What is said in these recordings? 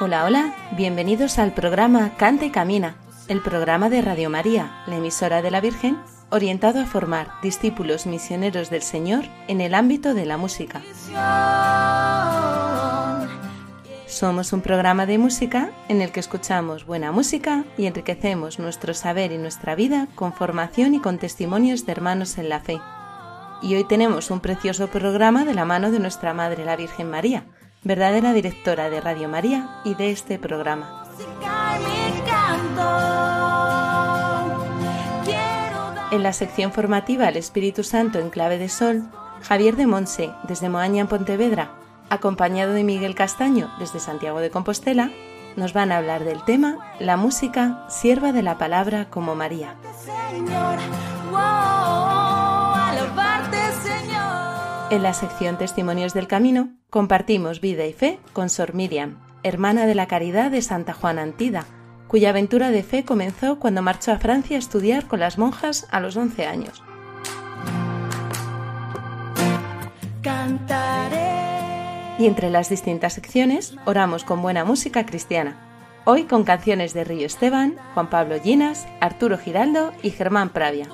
Hola, hola, bienvenidos al programa Canta y Camina, el programa de Radio María, la emisora de la Virgen, orientado a formar discípulos misioneros del Señor en el ámbito de la música. Somos un programa de música en el que escuchamos buena música y enriquecemos nuestro saber y nuestra vida con formación y con testimonios de hermanos en la fe. Y hoy tenemos un precioso programa de la mano de nuestra Madre la Virgen María, verdadera directora de Radio María y de este programa. En la sección formativa El Espíritu Santo en clave de sol, Javier de Monse, desde Moaña en Pontevedra, acompañado de Miguel Castaño, desde Santiago de Compostela, nos van a hablar del tema La música, sierva de la palabra como María. En la sección Testimonios del Camino compartimos vida y fe con Sor Miriam, hermana de la Caridad de Santa Juana Antida, cuya aventura de fe comenzó cuando marchó a Francia a estudiar con las monjas a los 11 años. Y entre las distintas secciones oramos con buena música cristiana. Hoy con canciones de Río Esteban, Juan Pablo Llinas, Arturo Giraldo y Germán Pravia.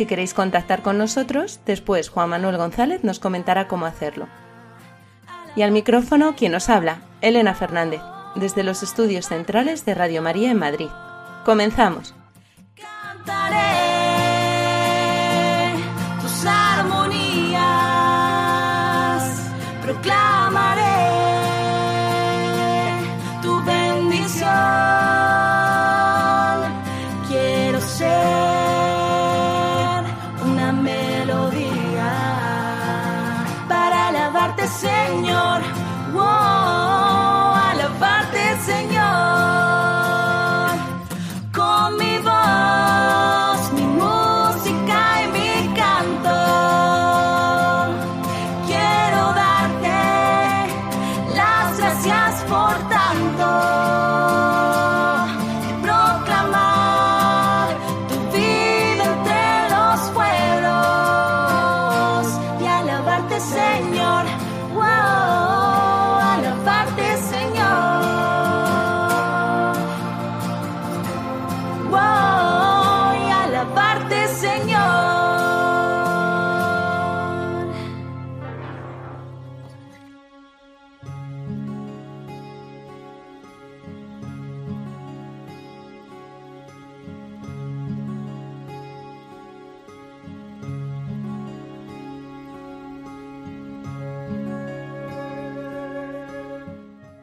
Si queréis contactar con nosotros, después Juan Manuel González nos comentará cómo hacerlo. Y al micrófono, quien nos habla, Elena Fernández, desde los estudios centrales de Radio María en Madrid. Comenzamos. Cantaré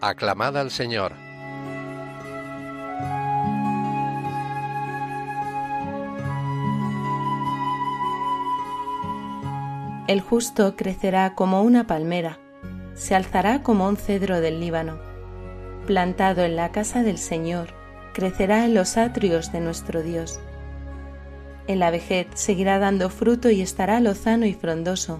Aclamad al Señor. El justo crecerá como una palmera, se alzará como un cedro del Líbano. Plantado en la casa del Señor, crecerá en los atrios de nuestro Dios. En la vejez seguirá dando fruto y estará lozano y frondoso,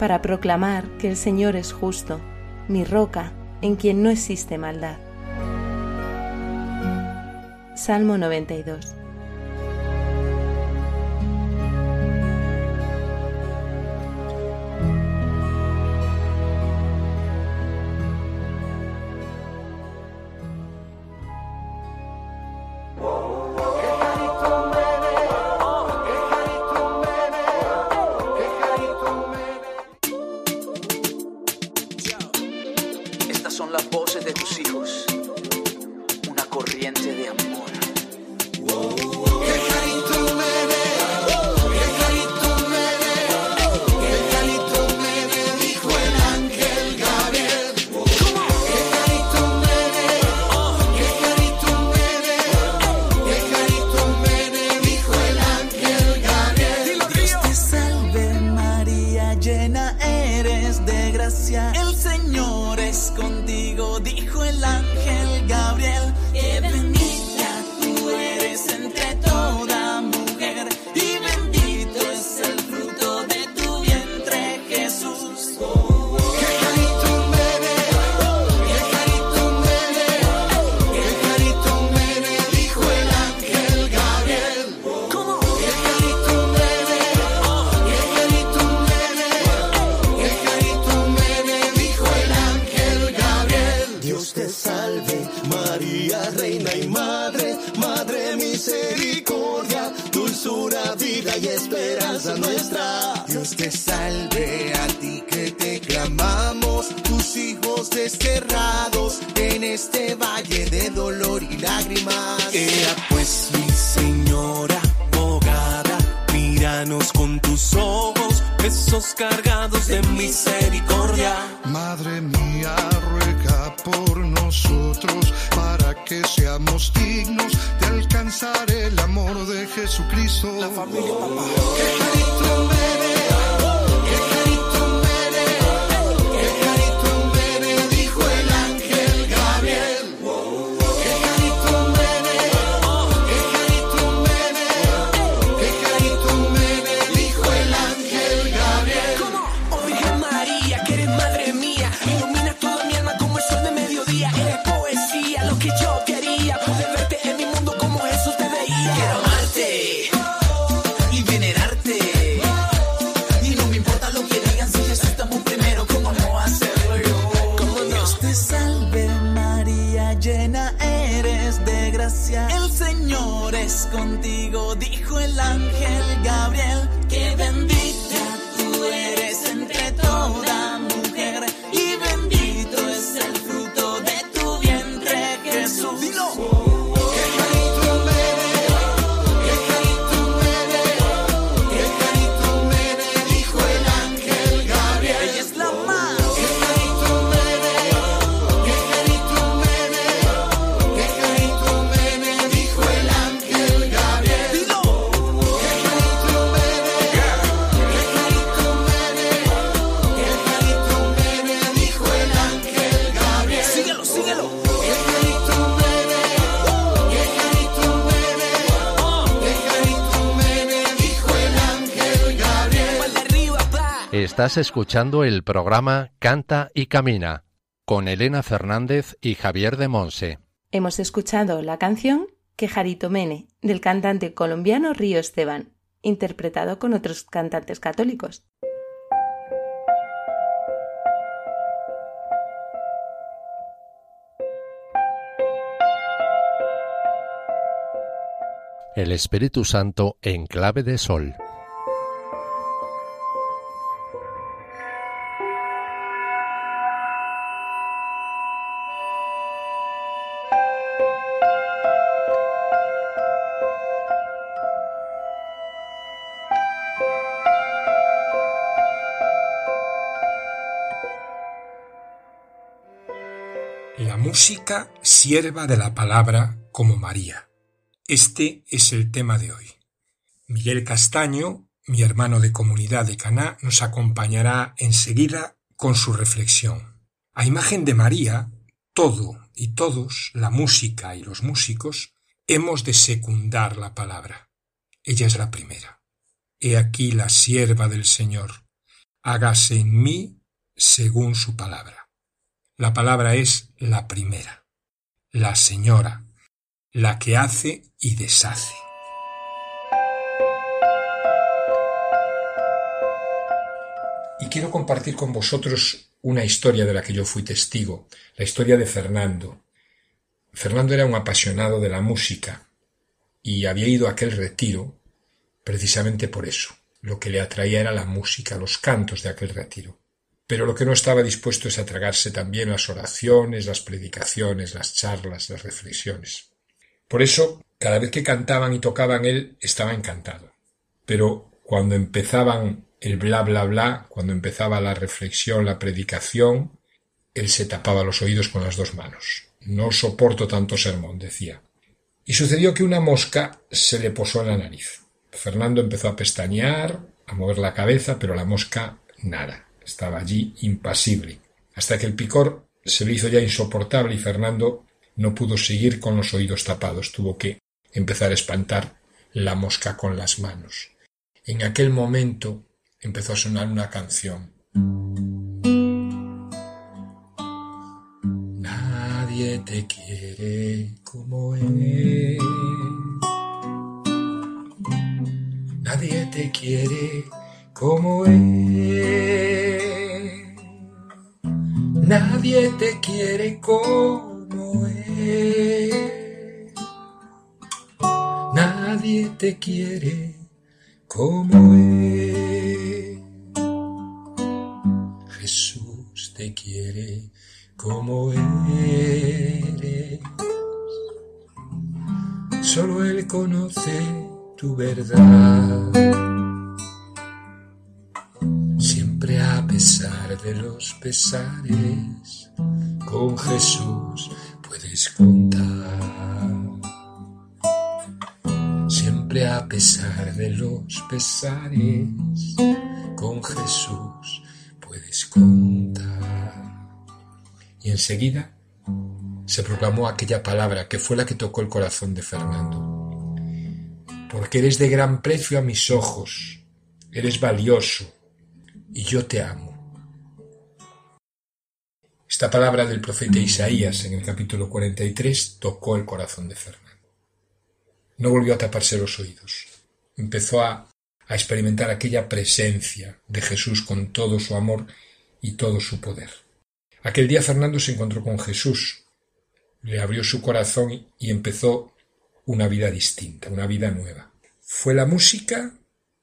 para proclamar que el Señor es justo, mi roca, en quien no existe maldad. Salmo 92 eres de gracia, el Señor es contigo, dijo el ángel Gabriel, te salve, a ti que te clamamos, tus hijos desterrados en este valle de dolor y lágrimas. Ea pues, mi señora, abogada, míranos con tus ojos, besos cargados de misericordia. Madre mía, ruega por nosotros para que seamos dignos de alcanzar el amor de Jesucristo. ¡Qué carito un bebé! ¡Qué contigo, dijo el ángel Estás escuchando el programa Canta y Camina con Elena Fernández y Javier de Monse. Hemos escuchado la canción Quejarito Mene del cantante colombiano Río Esteban, interpretado con otros cantantes católicos. El Espíritu Santo en clave de sol. La música sierva de la palabra como María. Este es el tema de hoy. Miguel Castaño, mi hermano de comunidad de Caná, nos acompañará enseguida con su reflexión. A imagen de María, todo y todos, la música y los músicos, hemos de secundar la palabra. Ella es la primera. He aquí la sierva del Señor. Hágase en mí según su palabra. La palabra es la primera, la señora, la que hace y deshace. Y quiero compartir con vosotros una historia de la que yo fui testigo, la historia de Fernando. Fernando era un apasionado de la música y había ido a aquel retiro precisamente por eso. Lo que le atraía era la música, los cantos de aquel retiro. Pero lo que no estaba dispuesto es a tragarse también las oraciones, las predicaciones, las charlas, las reflexiones. Por eso, cada vez que cantaban y tocaban él estaba encantado. Pero cuando empezaban el bla bla bla, cuando empezaba la reflexión, la predicación, él se tapaba los oídos con las dos manos. No soporto tanto sermón, decía. Y sucedió que una mosca se le posó en la nariz. Fernando empezó a pestañear, a mover la cabeza, pero la mosca nada. Estaba allí impasible, hasta que el picor se le hizo ya insoportable y Fernando no pudo seguir con los oídos tapados. Tuvo que empezar a espantar la mosca con las manos. En aquel momento empezó a sonar una canción. Nadie te quiere como él. Nadie te quiere como él. Nadie te quiere como él. Nadie te quiere como él. Jesús te quiere como eres. Solo Él conoce tu verdad. De los pesares, con Jesús puedes contar. Siempre a pesar de los pesares, con Jesús puedes contar. Y enseguida se proclamó aquella palabra que fue la que tocó el corazón de Fernando. Porque eres de gran precio a mis ojos, eres valioso y yo te amo. Esta palabra del profeta Isaías en el capítulo 43 tocó el corazón de Fernando. No volvió a taparse los oídos. Empezó a, a experimentar aquella presencia de Jesús con todo su amor y todo su poder. Aquel día Fernando se encontró con Jesús, le abrió su corazón y empezó una vida distinta, una vida nueva. ¿Fue la música?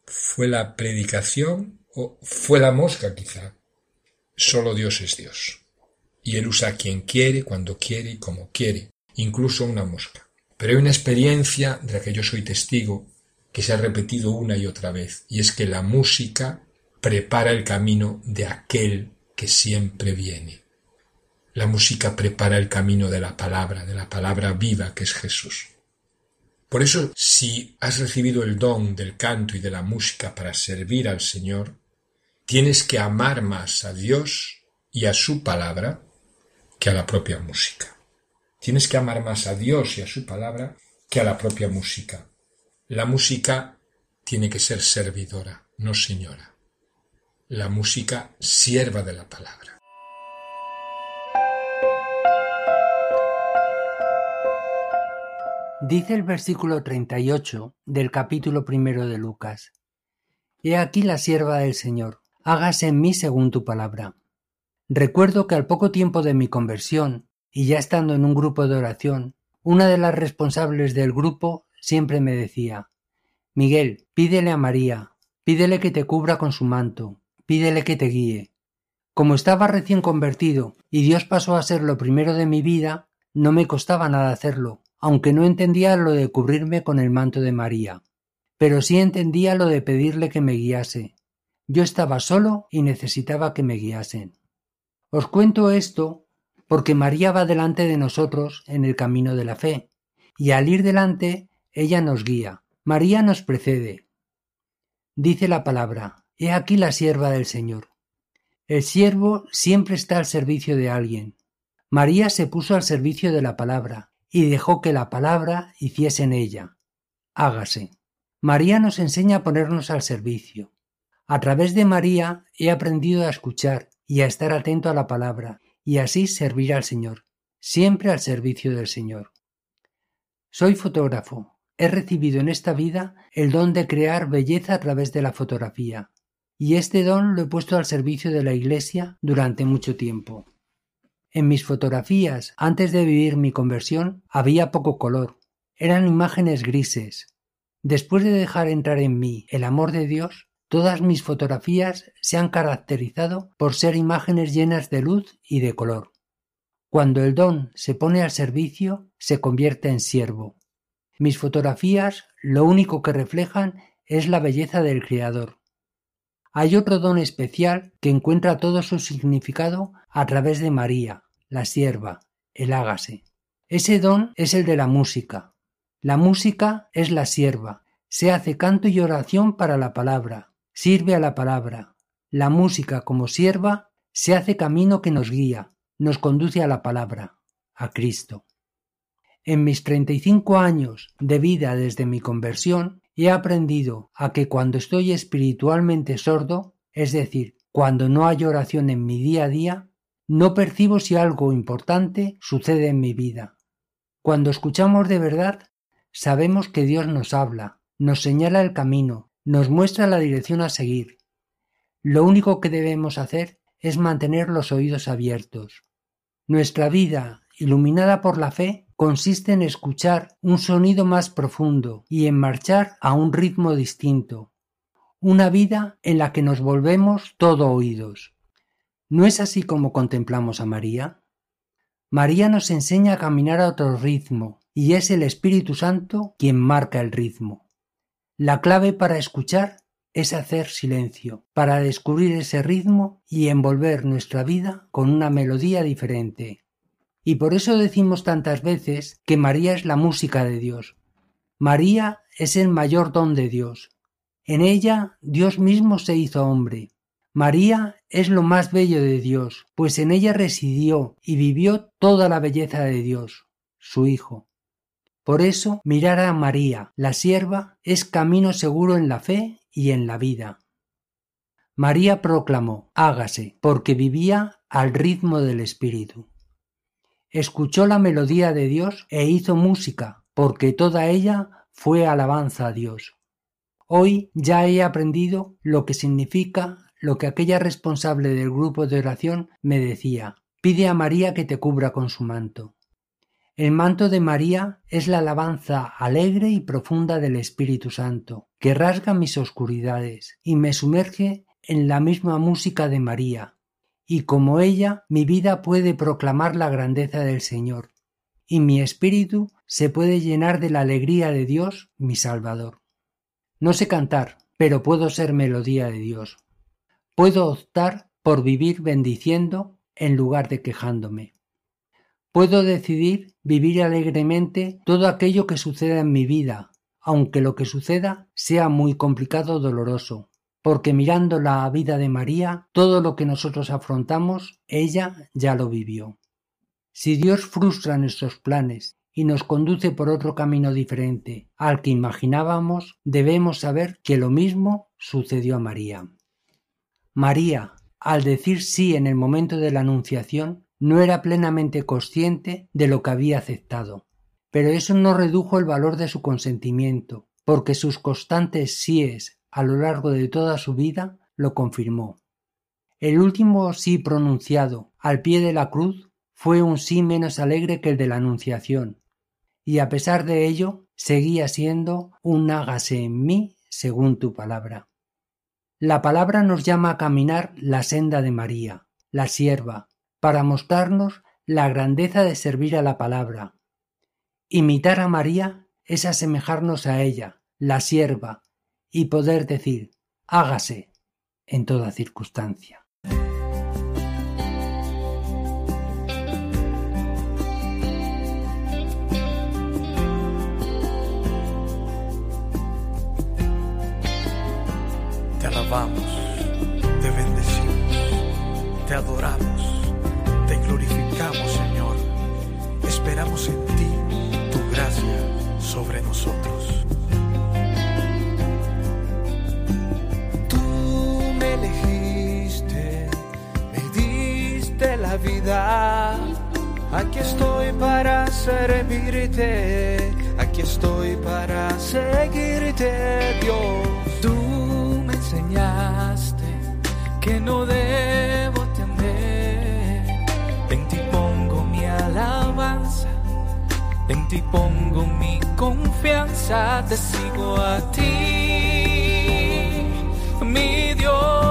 ¿Fue la predicación? ¿O fue la mosca quizá? Solo Dios es Dios. Y Él usa quien quiere, cuando quiere y como quiere, incluso una mosca. Pero hay una experiencia de la que yo soy testigo que se ha repetido una y otra vez, y es que la música prepara el camino de aquel que siempre viene. La música prepara el camino de la palabra, de la palabra viva que es Jesús. Por eso, si has recibido el don del canto y de la música para servir al Señor, tienes que amar más a Dios y a su palabra que a la propia música. Tienes que amar más a Dios y a su palabra que a la propia música. La música tiene que ser servidora, no señora. La música sierva de la palabra. Dice el versículo 38 del capítulo primero de Lucas. He aquí la sierva del Señor, hágase en mí según tu palabra. Recuerdo que al poco tiempo de mi conversión, y ya estando en un grupo de oración, una de las responsables del grupo siempre me decía Miguel, pídele a María, pídele que te cubra con su manto, pídele que te guíe. Como estaba recién convertido y Dios pasó a ser lo primero de mi vida, no me costaba nada hacerlo, aunque no entendía lo de cubrirme con el manto de María. Pero sí entendía lo de pedirle que me guiase. Yo estaba solo y necesitaba que me guiasen. Os cuento esto porque María va delante de nosotros en el camino de la fe, y al ir delante ella nos guía. María nos precede. Dice la palabra, He aquí la sierva del Señor. El siervo siempre está al servicio de alguien. María se puso al servicio de la palabra, y dejó que la palabra hiciese en ella. Hágase. María nos enseña a ponernos al servicio. A través de María he aprendido a escuchar y a estar atento a la palabra, y así servir al Señor, siempre al servicio del Señor. Soy fotógrafo. He recibido en esta vida el don de crear belleza a través de la fotografía, y este don lo he puesto al servicio de la Iglesia durante mucho tiempo. En mis fotografías, antes de vivir mi conversión, había poco color. Eran imágenes grises. Después de dejar entrar en mí el amor de Dios, todas mis fotografías se han caracterizado por ser imágenes llenas de luz y de color. Cuando el don se pone al servicio, se convierte en siervo. Mis fotografías lo único que reflejan es la belleza del Creador. Hay otro don especial que encuentra todo su significado a través de María, la sierva, el hágase. Ese don es el de la música. La música es la sierva, se hace canto y oración para la palabra, sirve a la palabra. La música como sierva se hace camino que nos guía, nos conduce a la palabra, a Cristo. En mis 35 años de vida desde mi conversión, he aprendido a que cuando estoy espiritualmente sordo, es decir, cuando no hay oración en mi día a día, no percibo si algo importante sucede en mi vida. Cuando escuchamos de verdad, sabemos que Dios nos habla, nos señala el camino, nos muestra la dirección a seguir. Lo único que debemos hacer es mantener los oídos abiertos. Nuestra vida, iluminada por la fe, consiste en escuchar un sonido más profundo y en marchar a un ritmo distinto. Una vida en la que nos volvemos todo oídos. ¿No es así como contemplamos a María? María nos enseña a caminar a otro ritmo, y es el Espíritu Santo quien marca el ritmo. La clave para escuchar es hacer silencio, para descubrir ese ritmo y envolver nuestra vida con una melodía diferente. Y por eso decimos tantas veces que María es la música de Dios. María es el mayor don de Dios. En ella Dios mismo se hizo hombre. María es lo más bello de Dios, pues en ella residió y vivió toda la belleza de Dios, su Hijo. Por eso, mirar a María, la sierva, es camino seguro en la fe y en la vida. María proclamó, hágase, porque vivía al ritmo del Espíritu. Escuchó la melodía de Dios e hizo música, porque toda ella fue alabanza a Dios. Hoy ya he aprendido lo que significa lo que aquella responsable del grupo de oración me decía. Pide a María que te cubra con su manto. El manto de María es la alabanza alegre y profunda del Espíritu Santo, que rasga mis oscuridades y me sumerge en la misma música de María, y como ella mi vida puede proclamar la grandeza del Señor, y mi espíritu se puede llenar de la alegría de Dios, mi Salvador. No sé cantar, pero puedo ser melodía de Dios. Puedo optar por vivir bendiciendo en lugar de quejándome. Puedo decidir vivir alegremente todo aquello que suceda en mi vida, aunque lo que suceda sea muy complicado o doloroso, porque mirando la vida de María, todo lo que nosotros afrontamos, ella ya lo vivió. Si Dios frustra nuestros planes y nos conduce por otro camino diferente al que imaginábamos, debemos saber que lo mismo sucedió a María. María, al decir sí en el momento de la Anunciación, no era plenamente consciente de lo que había aceptado. Pero eso no redujo el valor de su consentimiento, porque sus constantes síes a lo largo de toda su vida lo confirmó. El último sí pronunciado al pie de la cruz fue un sí menos alegre que el de la Anunciación, y a pesar de ello seguía siendo un hágase en mí según tu palabra. La palabra nos llama a caminar la senda de María, la sierva, para mostrarnos la grandeza de servir a la palabra. Imitar a María es asemejarnos a ella, la sierva, y poder decir, hágase en toda circunstancia. Te alabamos, te bendecimos, te adoramos, glorificamos, Señor. Esperamos en ti tu gracia sobre nosotros. Tú me elegiste, me diste la vida. Aquí estoy para servirte, aquí estoy para seguirte, Dios. Tú me enseñaste que no debo en ti pongo mi confianza, te sigo a ti, mi Dios.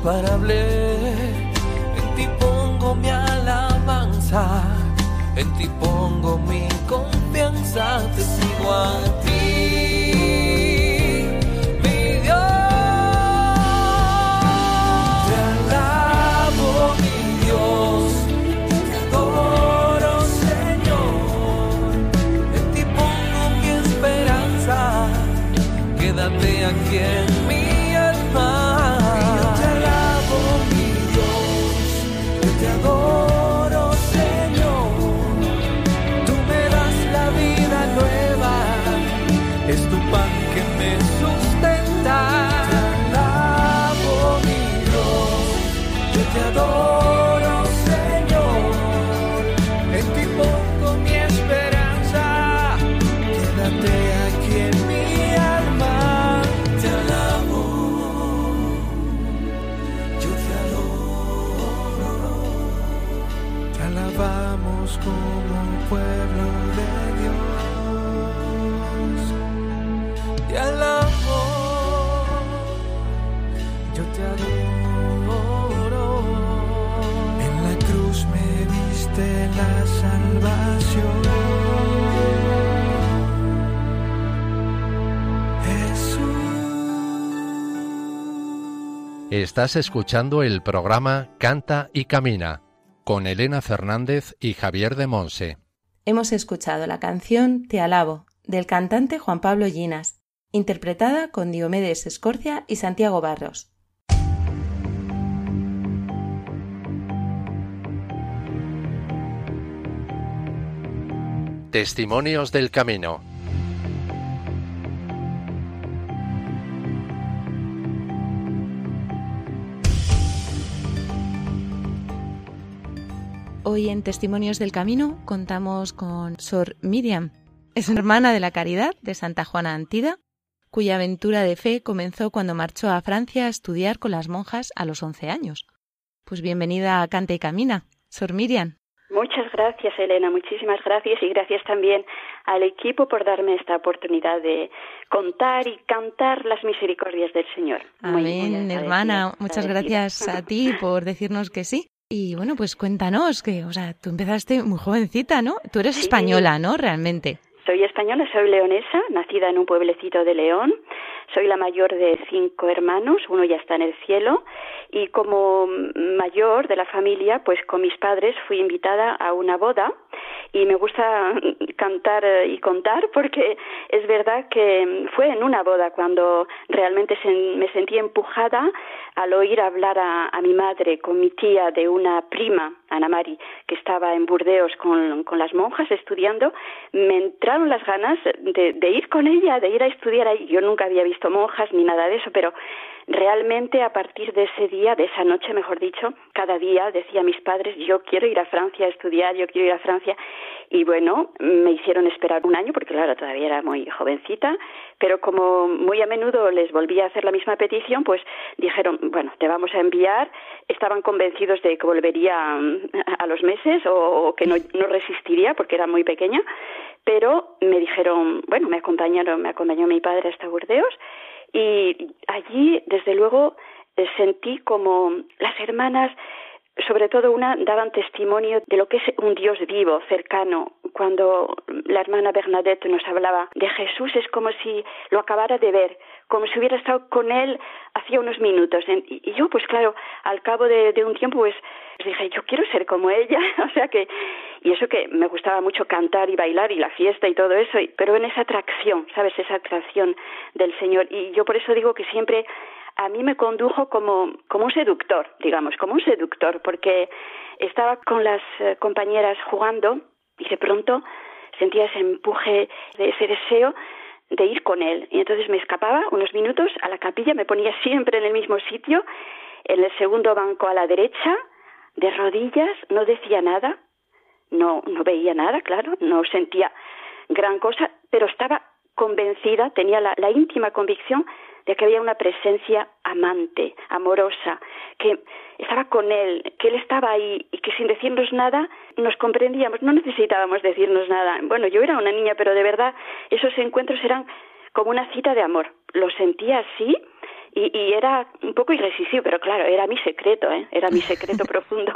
Incomparable. En ti pongo mi alabanza, en ti pongo mi confianza, te sigo a ti, Estás escuchando el programa Canta y Camina con Elena Fernández y Javier de Monse. Hemos escuchado la canción Te alabo del cantante Juan Pablo Llinas, interpretada con Diomedes Escorcia y Santiago Barros. Testimonios del Camino. Hoy en Testimonios del Camino contamos con Sor Miriam. Es una hermana de la Caridad de Santa Juana Antida, cuya aventura de fe comenzó cuando marchó a Francia a estudiar con las monjas a los 11 años. Pues bienvenida a Canta y Camina, Sor Miriam. Muchas gracias, Elena, muchísimas gracias y gracias también al equipo por darme esta oportunidad de contar y cantar las misericordias del Señor. Muy Amén, hermana. Muchas gracias a ti por decirnos que sí. Y bueno, pues cuéntanos que, o sea, tú empezaste muy jovencita, ¿no? Tú eres Sí. española, ¿no? Realmente. Soy española, soy leonesa, nacida en un pueblecito de León. Soy la mayor de cinco hermanos, uno ya está en el cielo. Y como mayor de la familia, pues con mis padres fui invitada a una boda. Y me gusta cantar eh, y contar porque es verdad que fue en una boda cuando realmente me sentí empujada al oír hablar a, a mi madre con mi tía de una prima, Ana Mari, que estaba en Burdeos con, con las monjas estudiando, me entraron las ganas de, de ir con ella, de ir a estudiar ahí. Yo nunca había visto monjas ni nada de eso, pero realmente a partir de ese día, de esa noche, mejor dicho, cada día decía a mis padres, yo quiero ir a Francia a estudiar, yo quiero ir a Francia. Y bueno, me hicieron esperar un año, porque claro, todavía era muy jovencita, pero como muy a menudo les volvía a hacer la misma petición, pues dijeron, bueno, te vamos a enviar. Estaban convencidos de que volvería mm, a los meses o, que no, no resistiría porque era muy pequeña, pero me dijeron, bueno, me acompañaron, me acompañó mi padre hasta Burdeos y allí, desde luego, eh, sentí como las hermanas sobre todo una daban testimonio de lo que es un Dios vivo, cercano. Cuando la hermana Bernadette nos hablaba de Jesús es como si lo acabara de ver, como si hubiera estado con él hacía unos minutos. Y yo, pues claro, al cabo de, un tiempo, pues dije, yo quiero ser como ella. o sea que, y eso que me gustaba mucho cantar y bailar y la fiesta y todo eso, pero en esa atracción, ¿sabes? Esa atracción del Señor. Y yo por eso digo que siempre a mí me condujo como, como un seductor, digamos, como un seductor, porque estaba con las eh, compañeras jugando y de pronto sentía ese empuje, ese deseo de ir con él. Y entonces me escapaba unos minutos a la capilla, me ponía siempre en el mismo sitio, en el segundo banco a la derecha, de rodillas, no decía nada, no, no veía nada, claro, no sentía gran cosa, pero estaba convencida, tenía la, la íntima convicción de que había una presencia amante, amorosa, que estaba con él, que él estaba ahí y que sin decirnos nada nos comprendíamos, no necesitábamos decirnos nada. Bueno, yo era una niña, pero de verdad esos encuentros eran como una cita de amor. Lo sentía así Y, y, era un poco irresistible, pero claro, era mi secreto, ¿eh? era mi secreto profundo.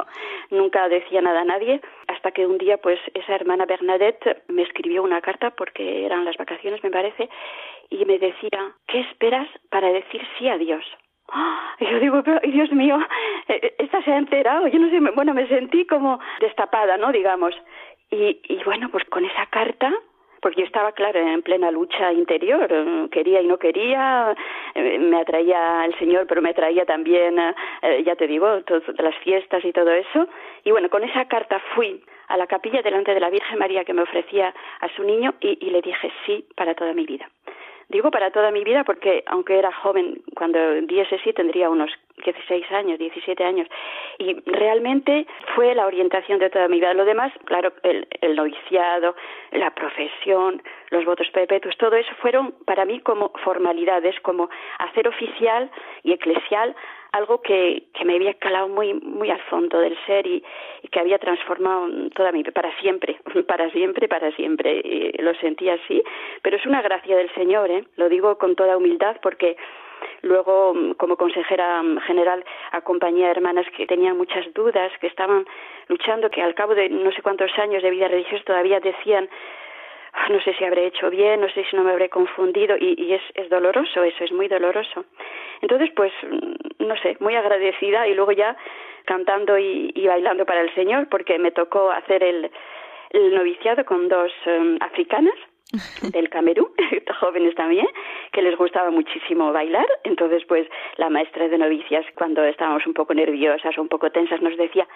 Nunca decía nada a nadie, hasta que un día, pues, esa hermana Bernadette me escribió una carta, porque eran las vacaciones, me parece, y me decía, ¿qué esperas para decir sí a Dios? Y yo digo, pero, Dios mío, eh, eh, esta se ha enterado. Yo no sé, bueno, me sentí como destapada, ¿no? Digamos. Y, y bueno, pues con esa carta porque yo estaba, claro, en plena lucha interior, quería y no quería, eh, me atraía el Señor, pero me atraía también, ya te digo, todas las fiestas y todo eso. Y bueno, con esa carta fui a la capilla delante de la Virgen María que me ofrecía a su niño y, y le dije sí para toda mi vida. Digo para toda mi vida porque aunque era joven, cuando diese sí tendría unos 16 años, 17 años, y realmente fue la orientación de toda mi vida. Lo demás, claro, el, el noviciado, la profesión, los votos perpetuos, todo eso fueron para mí como formalidades, como hacer oficial y eclesial algo que, que me había calado muy muy al fondo del ser y, que había transformado toda mi para siempre, para siempre, para siempre. Lo sentí así, pero es una gracia del Señor, ¿eh? Lo digo con toda humildad porque luego como consejera general acompañé a hermanas que tenían muchas dudas, que estaban luchando, que al cabo de no sé cuántos años de vida religiosa todavía decían no sé si habré hecho bien, no sé si no me habré confundido y, y es, es, doloroso, eso es muy doloroso. Entonces, pues, mm, no sé, muy agradecida y luego ya cantando y, y bailando para el Señor porque me tocó hacer el, el noviciado con dos um, africanas del Camerún, jóvenes también, que les gustaba muchísimo bailar. Entonces, pues la maestra de novicias, cuando estábamos un poco nerviosas o un poco tensas, nos decía,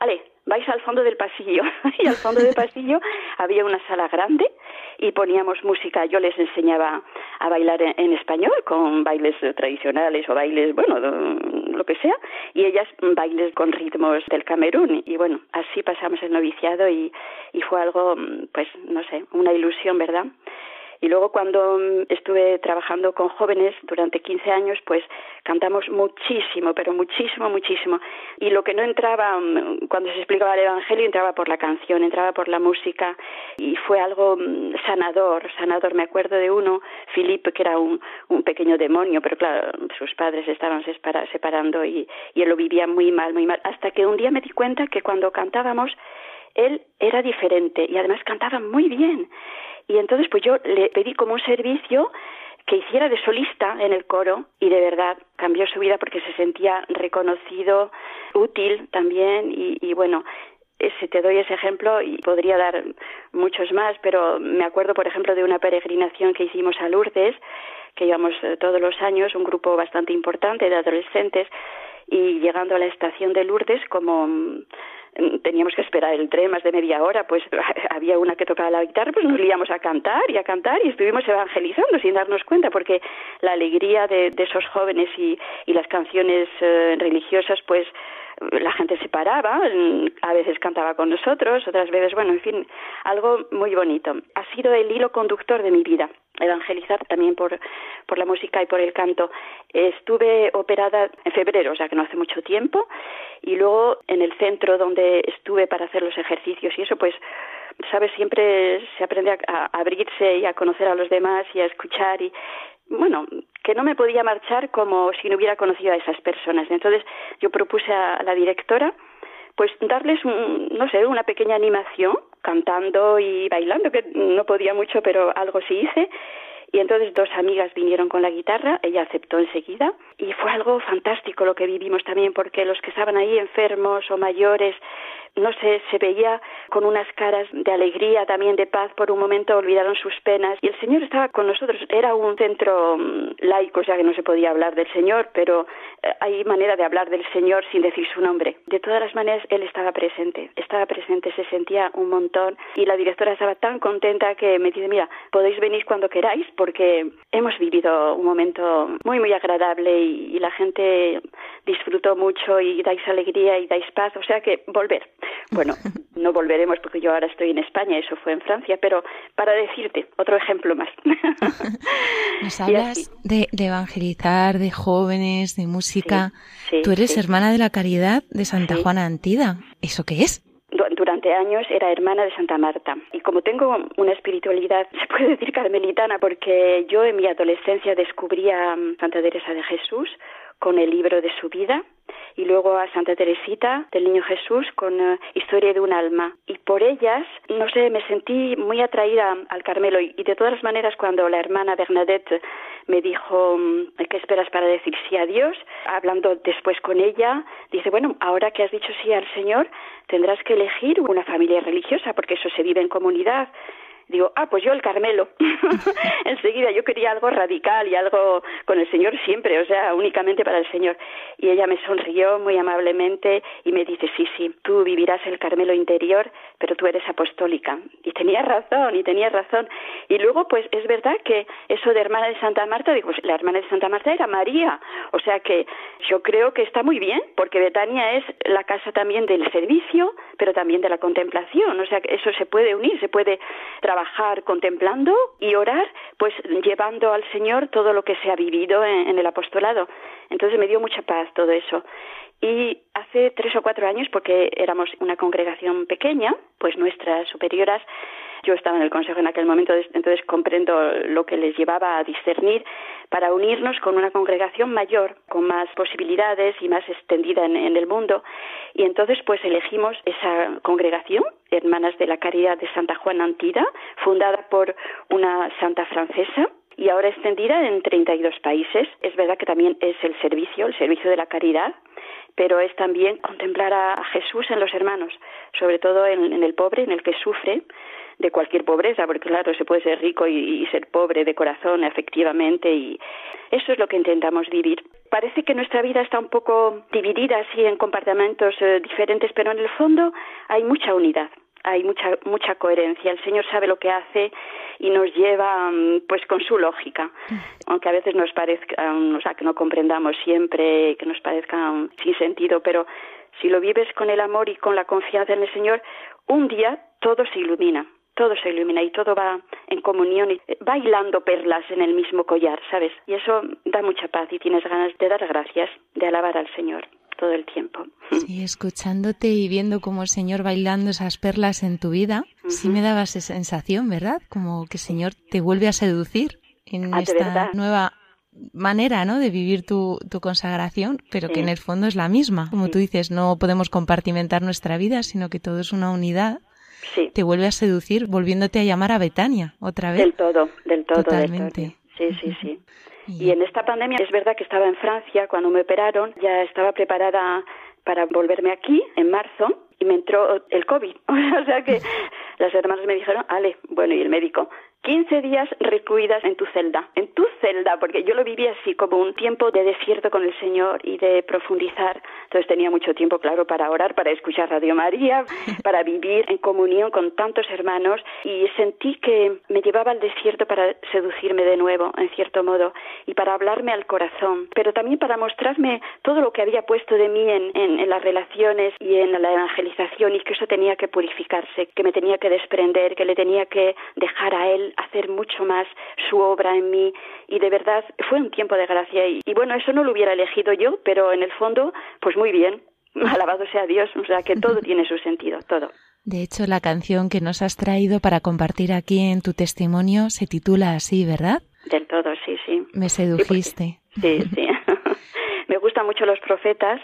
Ale, vais al fondo del pasillo. y al fondo del pasillo había una sala grande y poníamos música. Yo les enseñaba a bailar en, español con bailes tradicionales o bailes, bueno, lo que sea, y ellas bailes con ritmos del Camerún. Y bueno, así pasamos el noviciado y, y fue algo, pues, no sé, una ilusión, ¿verdad? Y luego cuando mm, estuve trabajando con jóvenes durante 15 años, pues cantamos muchísimo, pero muchísimo, muchísimo. Y lo que no entraba mm, cuando se explicaba el Evangelio entraba por la canción, entraba por la música y fue algo mm, sanador, sanador. Me acuerdo de uno, Filipe, que era un, pequeño demonio, pero claro, sus padres estaban separando y, y él lo vivía muy mal, muy mal. Hasta que un día me di cuenta que cuando cantábamos, él era diferente y además cantaba muy bien. Y entonces pues yo le pedí como un servicio que hiciera de solista en el coro y de verdad cambió su vida porque se sentía reconocido, útil también y, y bueno, ese, te doy ese ejemplo y podría dar muchos más, pero me acuerdo, por ejemplo, de una peregrinación que hicimos a Lourdes, que íbamos eh, todos los años, un grupo bastante importante de adolescentes, y llegando a la estación de Lourdes, como teníamos que esperar el tren más de media hora, pues había una que tocaba la guitarra, pues nos liamos a cantar y a cantar y estuvimos evangelizando sin darnos cuenta, porque la alegría de, de esos jóvenes y, y las canciones eh, religiosas, pues la gente se paraba, a veces cantaba con nosotros, otras veces, bueno, en fin, algo muy bonito. Ha sido el hilo conductor de mi vida, evangelizar también por, por la música y por el canto. Estuve operada en febrero, o sea que no hace mucho tiempo, y luego en el centro donde estuve para hacer los ejercicios y eso, pues, sabes, siempre se aprende a, a abrirse y a conocer a los demás y a escuchar y bueno, que no me podía marchar como si no hubiera conocido a esas personas. Entonces yo propuse a la directora pues darles, no sé, una pequeña animación, cantando y bailando, que no podía mucho, pero algo sí hice. Y entonces dos amigas vinieron con la guitarra, ella aceptó enseguida y fue algo fantástico lo que vivimos también porque los que estaban ahí enfermos o mayores no sé, se veía con unas caras de alegría, también de paz, por un momento olvidaron sus penas y el Señor estaba con nosotros. Era un centro mm, laico, sea que no se podía hablar del Señor, pero eh, hay manera de hablar del Señor sin decir su nombre. De todas las maneras, Él estaba presente, estaba presente, se sentía un montón y la directora estaba tan contenta que me dice, mira, podéis venir cuando queráis porque hemos vivido un momento muy, muy agradable y, y la gente disfrutó mucho y dais alegría y dais paz, o sea que volver. Bueno, no volveremos porque yo ahora estoy en España, eso fue en Francia, pero para decirte, otro ejemplo más. Nos hablas de, de, evangelizar, de jóvenes, de música. Sí, sí, Tú eres sí. hermana de la caridad de Santa Juana Antida. ¿Eso qué es? Durante 20 años era hermana de Santa Marta. Y como tengo una espiritualidad, se puede decir carmelitana, porque yo en mi adolescencia descubrí a Santa Teresa de Jesús con el libro de su vida y luego a Santa Teresita del Niño Jesús con eh, Historia de un alma. Y por ellas, no sé, me sentí muy atraída al Carmelo y, de todas las maneras cuando la hermana Bernadette me dijo, mm, ¿qué esperas para decir sí a Dios? Hablando después con ella, dice, bueno, ahora que has dicho sí al Señor, tendrás que elegir una familia religiosa porque eso se vive en comunidad digo, ah, pues yo el Carmelo. Enseguida yo quería algo radical y algo con el Señor siempre, o sea, únicamente para el Señor. Y ella me sonrió muy amablemente y me dice, sí, sí, tú vivirás el Carmelo interior, pero tú eres apostólica. Y tenía razón, y tenía razón. Y luego, pues es verdad que eso de hermana de Santa Marta, digo, pues, la hermana de Santa Marta era María. O sea que yo creo que está muy bien, porque Betania es la casa también del servicio, pero también de la contemplación. O sea que eso se puede unir, se puede trabajar trabajar contemplando y orar, pues llevando al Señor todo lo que se ha vivido en, el apostolado. Entonces me dio mucha paz todo eso. Y hace tres o cuatro años, porque éramos una congregación pequeña, pues nuestras superioras, yo estaba en el consejo en aquel momento, entonces comprendo lo que les llevaba a discernir para unirnos con una congregación mayor, con más posibilidades y más extendida en, el mundo. Y entonces pues elegimos esa congregación, Hermanas de la Caridad de Santa Juana Antida, fundada por una santa francesa, y ahora extendida en 32 países. Es verdad que también es el servicio, el servicio de la caridad, pero es también contemplar a Jesús en los hermanos, sobre todo en, el pobre, en el que sufre de cualquier pobreza, porque claro, se puede ser rico y, ser pobre de corazón, efectivamente, y eso es lo que intentamos vivir. Parece que nuestra vida está un poco dividida así en compartimentos eh, diferentes, pero en el fondo hay mucha unidad hay mucha mucha coherencia. El Señor sabe lo que hace y nos lleva mm, pues con su lógica, aunque a veces nos parezca, mm, o sea, que no comprendamos siempre, que nos parezca mm, sin sentido, pero si lo vives con el amor y con la confianza en el Señor, un día todo se ilumina, todo se ilumina y todo va en comunión y va hilando perlas en el mismo collar, ¿sabes? Y eso da mucha paz y tienes ganas de dar gracias, de alabar al Señor todo el tiempo. Sí, escuchándote y viendo cómo el Señor bailando esas perlas en tu vida, sí me daba esa sensación, ¿verdad? Como que el Señor te vuelve a seducir en Ah, ¿de esta nueva manera, ¿no? De vivir tu, tu consagración, pero que Sí. en el fondo es la misma. Como tú dices, no podemos compartimentar nuestra vida, sino que todo es una unidad. Sí. Te vuelve a seducir, volviéndote a llamar a Betania otra vez. Del todo, del todo, Totalmente. del todo. Sí, sí, sí. Y en esta pandemia es verdad que estaba en Francia cuando me operaron, ya estaba preparada para volverme aquí en marzo y me entró el COVID. o sea que las hermanas me dijeron, Ale, bueno, y el médico, 15 días recluidas en tu celda, en tu celda, porque yo lo viví así como un tiempo de desierto con el Señor y de profundizar. Entonces tenía mucho tiempo, claro, para orar, para escuchar Radio María, para vivir en comunión con tantos hermanos y sentí que me llevaba al desierto para seducirme de nuevo, en cierto modo, y para hablarme al corazón, pero también para mostrarme todo lo que había puesto de mí en, en- en las relaciones y en la evangelización y que eso tenía que purificarse, que me tenía que desprender, que le tenía que dejar a él hacer mucho más su obra en mí y de verdad fue un tiempo de gracia y, y bueno, eso no lo hubiera elegido yo, pero en el fondo, pues muy bien. Alabado sea Dios, o sea que todo tiene su sentido, todo. De hecho, la canción que nos has traído para compartir aquí en tu testimonio se titula así, ¿verdad? Del todo, sí, sí. Me sedujiste. Sí, sí. Me gustan mucho los profetas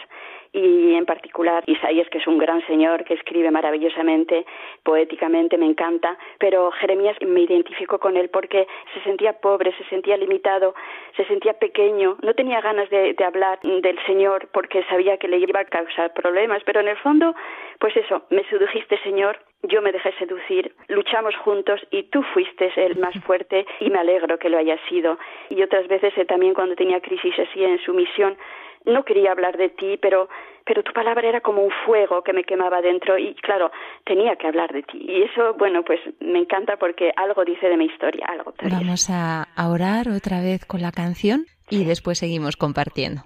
y en particular Isaías, que es un gran señor que escribe maravillosamente, poéticamente, me encanta, pero Jeremías me identifico con él porque se sentía pobre, se sentía limitado, se sentía pequeño, no tenía ganas de, de hablar del Señor porque sabía que le iba a causar problemas, pero en el fondo, pues eso, me sedujiste Señor, yo me dejé seducir, luchamos juntos y tú fuiste el más fuerte y me alegro que lo hayas sido. Y otras veces eh, también cuando tenía crisis así en su misión, no quería hablar de ti, pero pero tu palabra era como un fuego que me quemaba dentro y claro, tenía que hablar de ti. Y eso, bueno, pues me encanta porque algo dice de mi historia, algo. Vamos a, a orar otra vez con la canción y después seguimos compartiendo.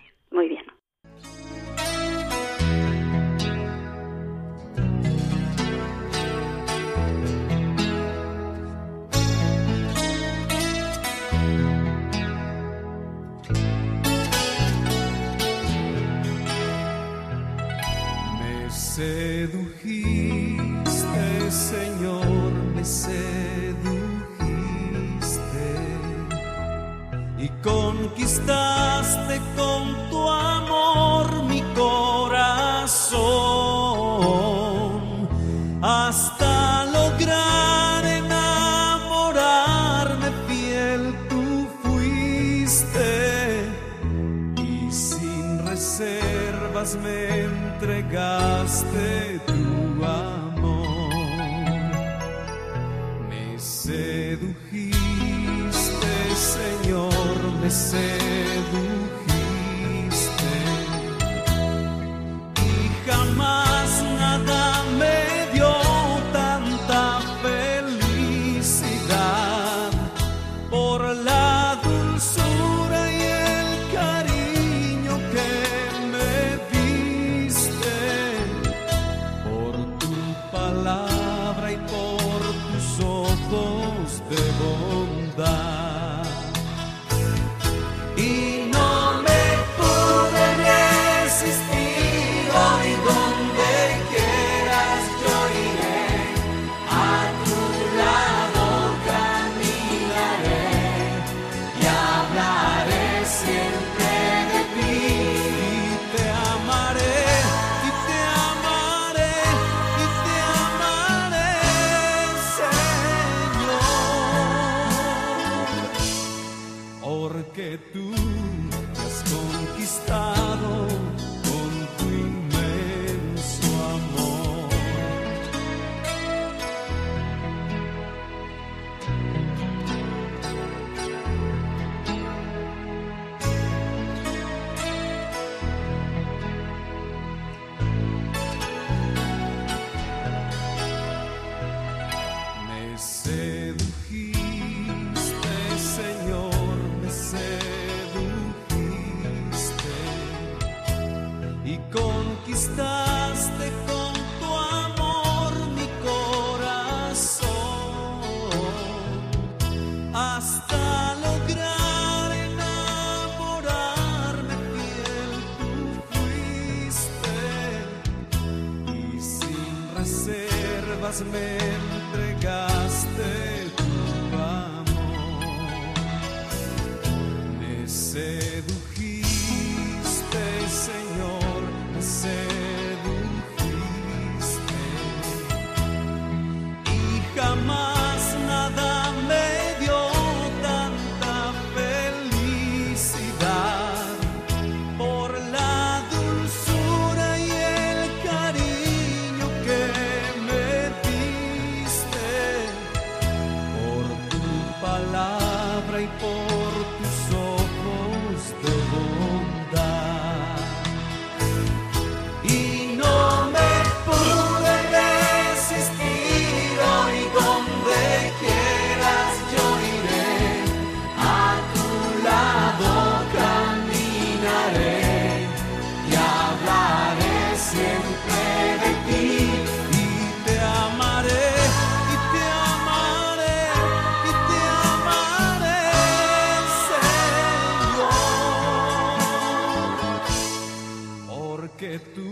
tú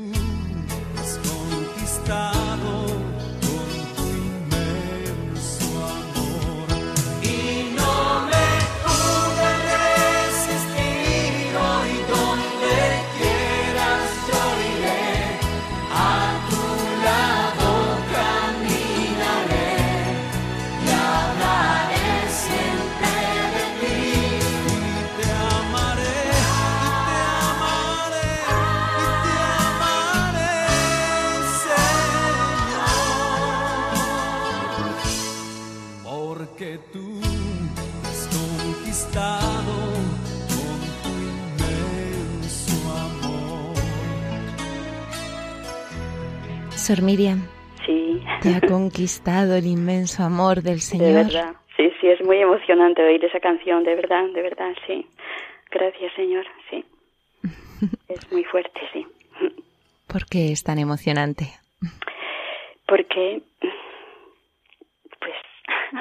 Sor Miriam. Sí. Te ha conquistado el inmenso amor del Señor. De verdad, sí, sí, es muy emocionante oír esa canción, de verdad, de verdad, sí. Gracias, Señor, sí. Es muy fuerte, sí. ¿Por qué es tan emocionante? Porque, pues,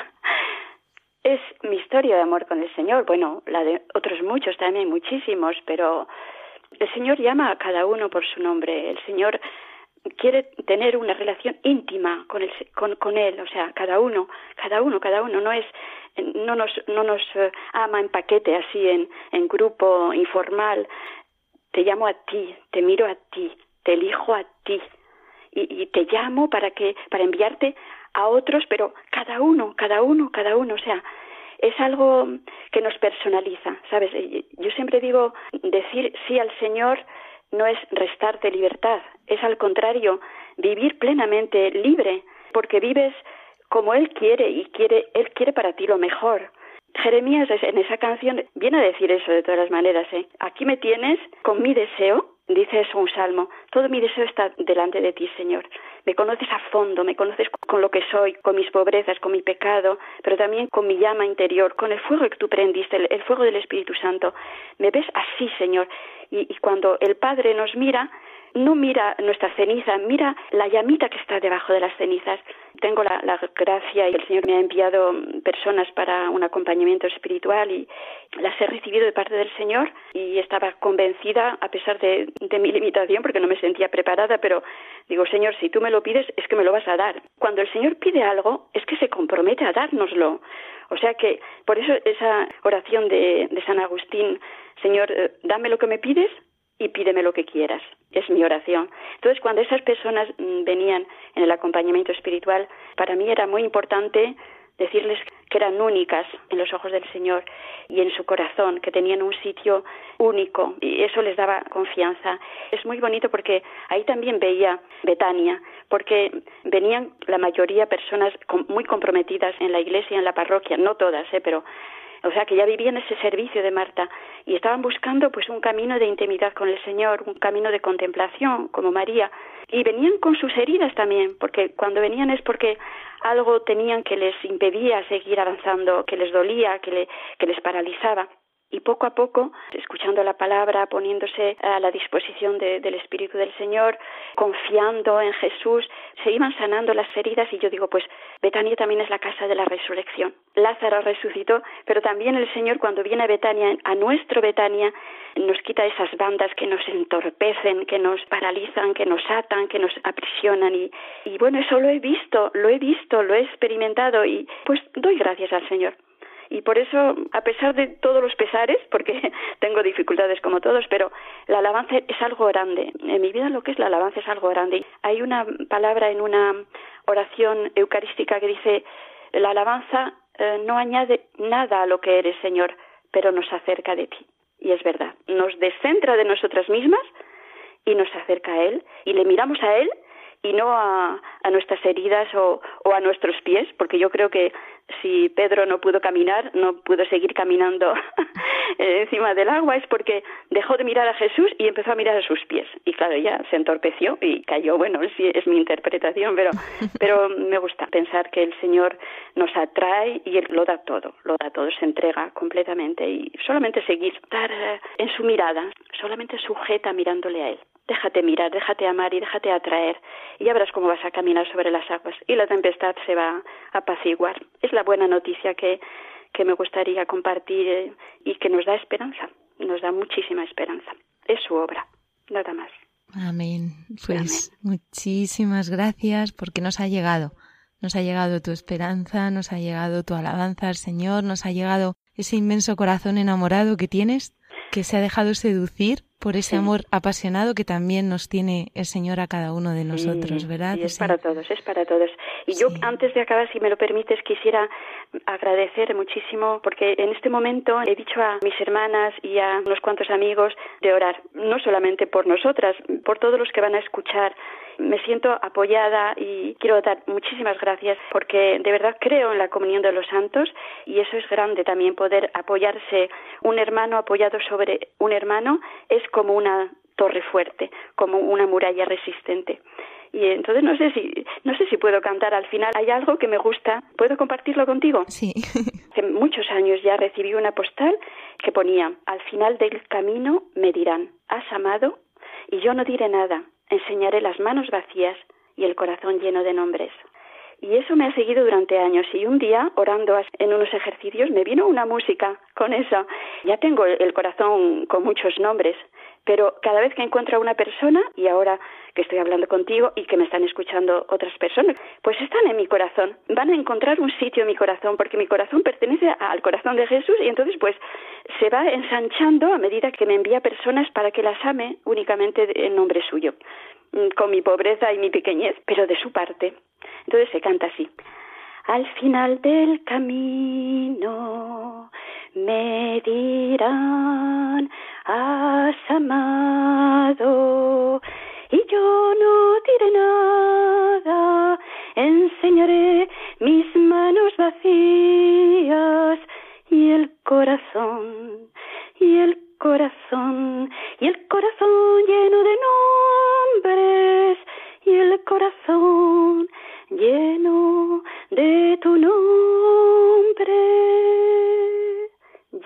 es mi historia de amor con el Señor. Bueno, la de otros muchos también, muchísimos, pero el Señor llama a cada uno por su nombre. El Señor quiere tener una relación íntima con, el, con, con Él, o sea, cada uno, cada uno, cada uno, no es, no nos, no nos eh, ama en paquete así, en, en grupo informal, te llamo a ti, te miro a ti, te elijo a ti. Y, y te llamo para que, para enviarte a otros, pero cada uno, cada uno, cada uno, o sea, es algo que nos personaliza, ¿sabes? Yo siempre digo, decir sí al Señor no es restarte libertad, es al contrario, vivir plenamente libre, porque vives como Él quiere y quiere, Él quiere para ti lo mejor. Jeremías en esa canción viene a decir eso de todas las maneras. ¿eh? Aquí me tienes con mi deseo, dice eso un salmo, todo mi deseo está delante de ti, Señor. Me conoces a fondo, me conoces con lo que soy, con mis pobrezas, con mi pecado, pero también con mi llama interior, con el fuego que tú prendiste, el, fuego del Espíritu Santo. Me ves así, Señor. Y, y cuando el Padre nos mira, no mira nuestra ceniza, mira la llamita que está debajo de las cenizas. Tengo la, gracia y el Señor me ha enviado personas para un acompañamiento espiritual y las he recibido de parte del Señor y estaba convencida a pesar de, de mi limitación porque no me sentía preparada, pero digo, Señor, si tú me lo pides es que me lo vas a dar. Cuando el Señor pide algo es que se compromete a dárnoslo. O sea que por eso esa oración de, de San Agustín, Señor, eh, dame lo que me pides y pídeme lo que quieras. Es mi oración. Entonces, cuando esas personas venían en el acompañamiento espiritual, para mí era muy importante decirles que eran únicas en los ojos del Señor y en su corazón, que tenían un sitio único y eso les daba confianza. Es muy bonito porque ahí también veía Betania, porque venían la mayoría personas muy comprometidas en la iglesia en la parroquia, no todas, ¿eh? pero o sea que ya vivían ese servicio de Marta. Y estaban buscando pues un camino de intimidad con el Señor, un camino de contemplación como María. Y venían con sus heridas también, porque cuando venían es porque algo tenían que les impedía seguir avanzando, que les dolía, que, que les paralizaba y poco a poco, escuchando la palabra, poniéndose a la disposición de, del Espíritu del Señor, confiando en Jesús, se iban sanando las heridas y yo digo, pues Betania también es la casa de la resurrección. Lázaro resucitó, pero también el Señor cuando viene a Betania, a nuestro Betania, nos quita esas bandas que nos entorpecen, que nos paralizan, que nos atan, que nos aprisionan y, y bueno, eso lo he visto, lo he visto, lo he experimentado y pues doy gracias al Señor y por eso, a pesar de todos los pesares, porque tengo dificultades como todos, pero la alabanza es algo grande. En mi vida lo que es la alabanza es algo grande. Hay una palabra en una oración eucarística que dice, la alabanza eh, no añade nada a lo que eres, Señor, pero nos acerca de ti. Y es verdad, nos descentra de nosotras mismas y nos acerca a Él y le miramos a Él y no a, nuestras heridas o, a nuestros pies, porque yo creo que si Pedro no pudo caminar, no pudo seguir caminando encima del agua, es porque dejó de mirar a Jesús y empezó a mirar a sus pies. Y claro, ya se entorpeció y cayó. Bueno, sí, es mi interpretación, pero, pero me gusta pensar que el Señor nos atrae y Él lo da todo, lo da todo, se entrega completamente y solamente seguir, estar eh, en su mirada, solamente sujeta mirándole a Él. Déjate mirar, déjate amar y déjate atraer y ya verás cómo vas a caminar sobre las aguas y la tempestad se va a apaciguar. Es la buena noticia que, que me gustaría compartir eh, y que nos da esperanza, nos da muchísima esperanza. Es su obra, nada más. Amén. Pues Amén. muchísimas gracias porque nos ha llegado. Nos ha llegado tu esperanza, nos ha llegado tu alabanza al Señor, nos ha llegado ese inmenso corazón enamorado que tienes, que se ha dejado seducir por ese sí. amor apasionado que también nos tiene el Señor a cada uno de nosotros, sí, ¿verdad? Sí, es para todos, es para todos. Y yo antes de acabar, si me lo permites, quisiera agradecer muchísimo porque en este momento he dicho a mis hermanas y a unos cuantos amigos de orar, no solamente por nosotras, por todos los que van a escuchar me siento apoyada y quiero dar muchísimas gracias porque de verdad creo en la comunión de los santos y eso es grande también poder apoyarse un hermano apoyado sobre un hermano es como una torre fuerte, como una muralla resistente. Y entonces no sé si no sé si puedo cantar al final. Hay algo que me gusta. ¿Puedo compartirlo contigo? Sí. Hace muchos años ya recibí una postal que ponía: "Al final del camino me dirán: "¿Has amado?" y yo no diré nada. Enseñaré las manos vacías y el corazón lleno de nombres. Y eso me ha seguido durante años. Y un día, orando en unos ejercicios, me vino una música con eso. Ya tengo el corazón con muchos nombres, pero cada vez que encuentro a una persona, y ahora que estoy hablando contigo y que me están escuchando otras personas, pues están en mi corazón, van a encontrar un sitio en mi corazón, porque mi corazón pertenece al corazón de Jesús y entonces pues se va ensanchando a medida que me envía personas para que las ame únicamente en nombre suyo, mm, con mi pobreza y mi pequeñez, pero de su parte. Entonces se canta así. Al final del camino me dirán, has amado, y yo no diré nada, enseñaré mis manos vacías y el corazón, y el corazón, y el corazón lleno de nombres, y el corazón lleno de tu nombre,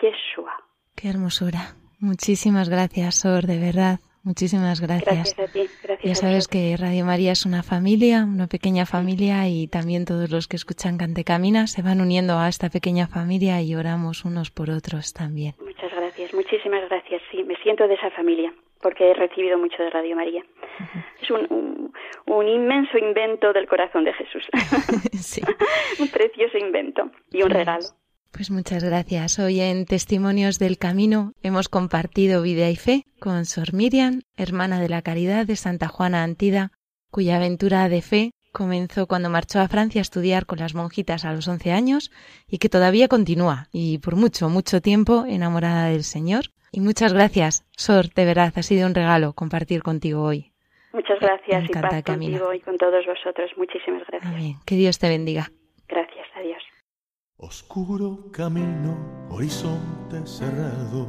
Yeshua. Qué hermosura. Muchísimas gracias, Sor, de verdad. Muchísimas gracias. Gracias a ti, gracias Ya sabes que Radio María es una familia, una pequeña familia y también todos los que escuchan Cantecamina se van uniendo a esta pequeña familia y oramos unos por otros también. Muchas gracias, muchísimas gracias. Sí, me siento de esa familia porque he recibido mucho de Radio María. Es un, un, un inmenso invento del corazón de Jesús. sí. un precioso invento y un regalo. Pues muchas gracias. Hoy en Testimonios del Camino hemos compartido vida y fe con Sor Miriam, hermana de la Caridad de Santa Juana Antida, cuya aventura de fe comenzó cuando marchó a Francia a estudiar con las monjitas a los 11 años y que todavía continúa y por mucho, mucho tiempo enamorada del Señor. Y muchas gracias, Sor, de verdad, ha sido un regalo compartir contigo hoy. Muchas gracias y paz contigo y con todos vosotros. Muchísimas gracias. Amén. Que Dios te bendiga. Gracias, adiós. Oscuro camino, horizonte cerrado,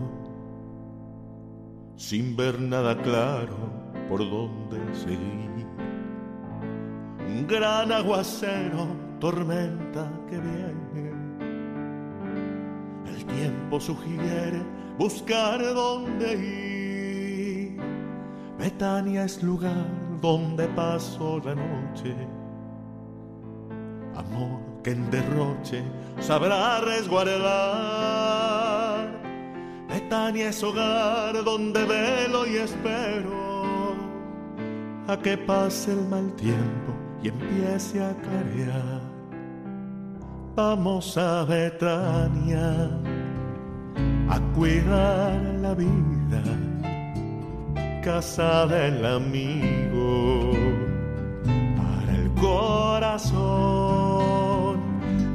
sin ver nada claro por dónde seguir. Un gran aguacero, tormenta que viene. El tiempo sugiere buscar dónde ir. Betania es lugar donde paso la noche. Amor que en derroche sabrá resguardar. Betania es hogar donde velo y espero a que pase el mal tiempo y empiece a clarear. Vamos a Betania a cuidar la vida, casa del amigo para el corazón.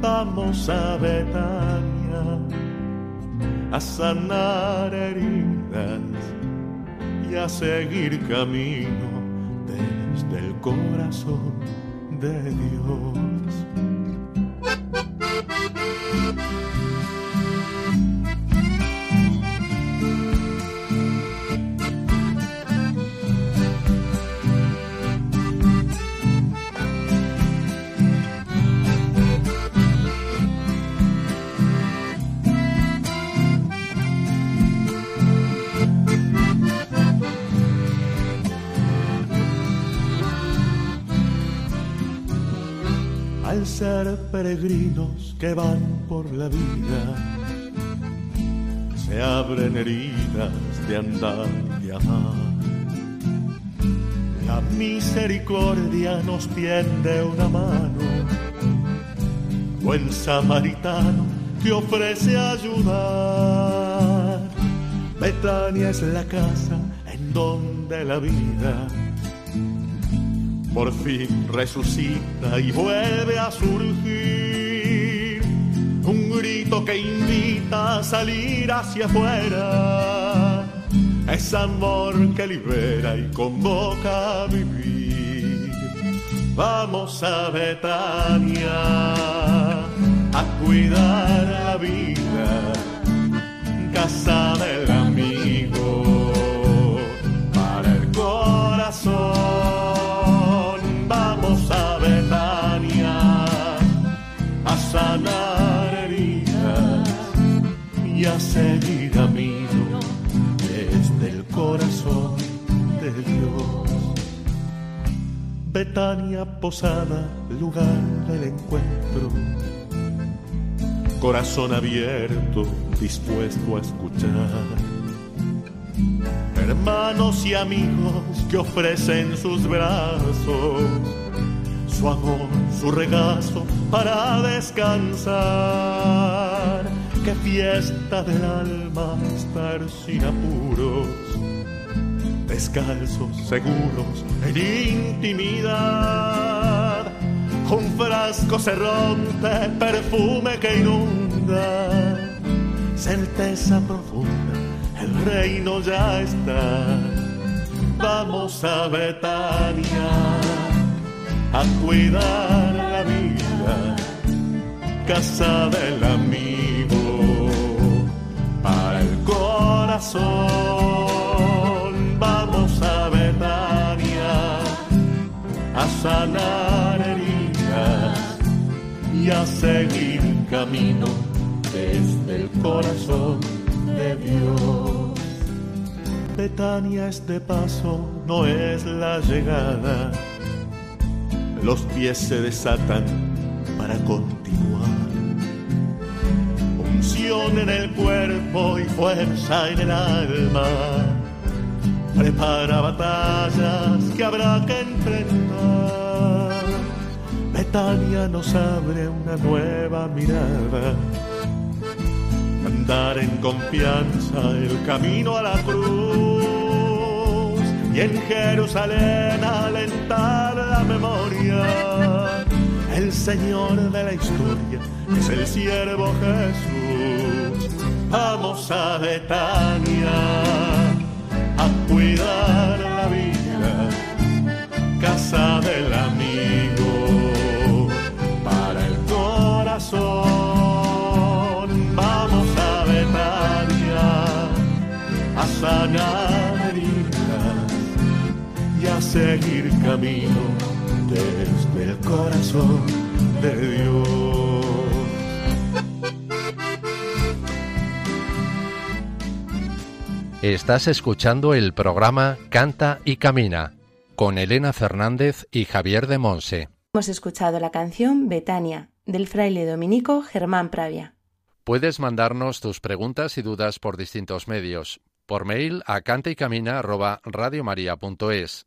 Vamos a Betania a sanar heridas y a seguir camino desde el corazón de Dios. Peregrinos que van por la vida, se abren heridas de andar y amar. La misericordia nos tiende una mano, buen samaritano que ofrece ayudar. Betania es la casa en donde la vida por fin resucita y vuelve a surgir. Un grito que invita a salir hacia afuera. Es amor que libera y convoca a vivir. Vamos a Betania a cuidar la vida. Casa del amigo y a seguir camino desde el corazón de Dios. Betania posada, lugar del encuentro, corazón abierto, dispuesto a escuchar. hermanos y amigos que ofrecen sus brazos, su amor, su regazo para descansar. Qué fiesta del alma estar sin apuros, descalzos, seguros, en intimidad. Un frasco se rompe, perfume que inunda, certeza profunda el reino ya está. Vamos a Betania a cuidar la vida, casa del amigo para el corazón. Vamos a Betania a sanar heridas y a seguir camino desde el corazón de Dios. Betania es de paso, no es la llegada. Los pies se desatan para continuar. Unción en el cuerpo y fuerza en el alma. Prepara batallas que habrá que enfrentar. Betania nos abre una nueva mirada andar en confianza el camino a la cruz y en Jerusalén alentar la memoria. El Señor de la historia es el siervo Jesús. Vamos a Betania a cuidar la vida, casa del amigo para el corazón. Vamos a Betania a sanar seguir camino desde el corazón de Dios. Estás escuchando el programa Canta y Camina con Elena Fernández y Javier de Monse. Hemos escuchado la canción Betania del fraile dominico Germán Pravia. Puedes mandarnos tus preguntas y dudas por distintos medios. Por mail a cantaycamina@radiomaria.es,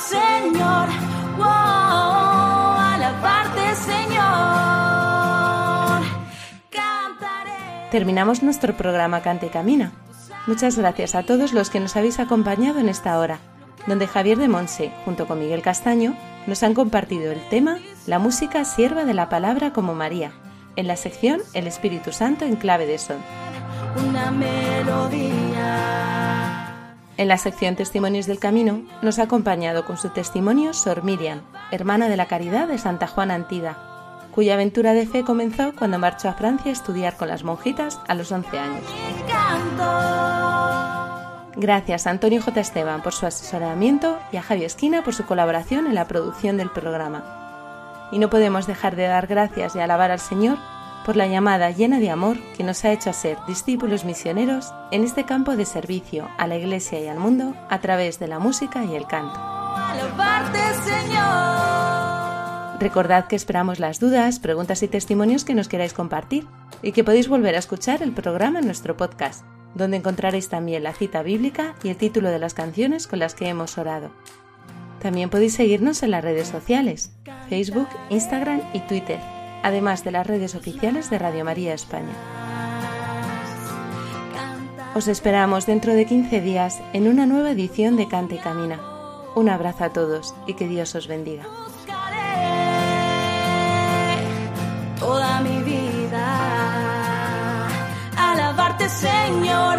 Señor, wow, alabarte Señor. Terminamos nuestro programa Cante y Camina. Muchas gracias a todos los que nos habéis acompañado en esta hora, donde Javier de Monse, junto con Miguel Castaño, nos han compartido el tema La música sierva de la palabra como María, en la sección El Espíritu Santo en clave de son. una melodía. En la sección Testimonios del Camino nos ha acompañado con su testimonio Sor Miriam, hermana de la Caridad de Santa Juana Antida, cuya aventura de fe comenzó cuando marchó a Francia a estudiar con las monjitas a los 11 años. Gracias a Antonio J. Esteban por su asesoramiento y a Javi Esquina por su colaboración en la producción del programa. Y no podemos dejar de dar gracias y alabar al Señor por la llamada llena de amor que nos ha hecho a ser discípulos misioneros en este campo de servicio a la Iglesia y al mundo a través de la música y el canto. Recordad que esperamos las dudas, preguntas y testimonios que nos queráis compartir y que podéis volver a escuchar el programa en nuestro podcast, donde encontraréis también la cita bíblica y el título de las canciones con las que hemos orado. También podéis seguirnos en las redes sociales, Facebook, Instagram y Twitter, además de las redes oficiales de Radio María España. Os esperamos dentro de 15 días en una nueva edición de Cante y Camina. Un abrazo a todos y que Dios os bendiga. toda mi vida Señor.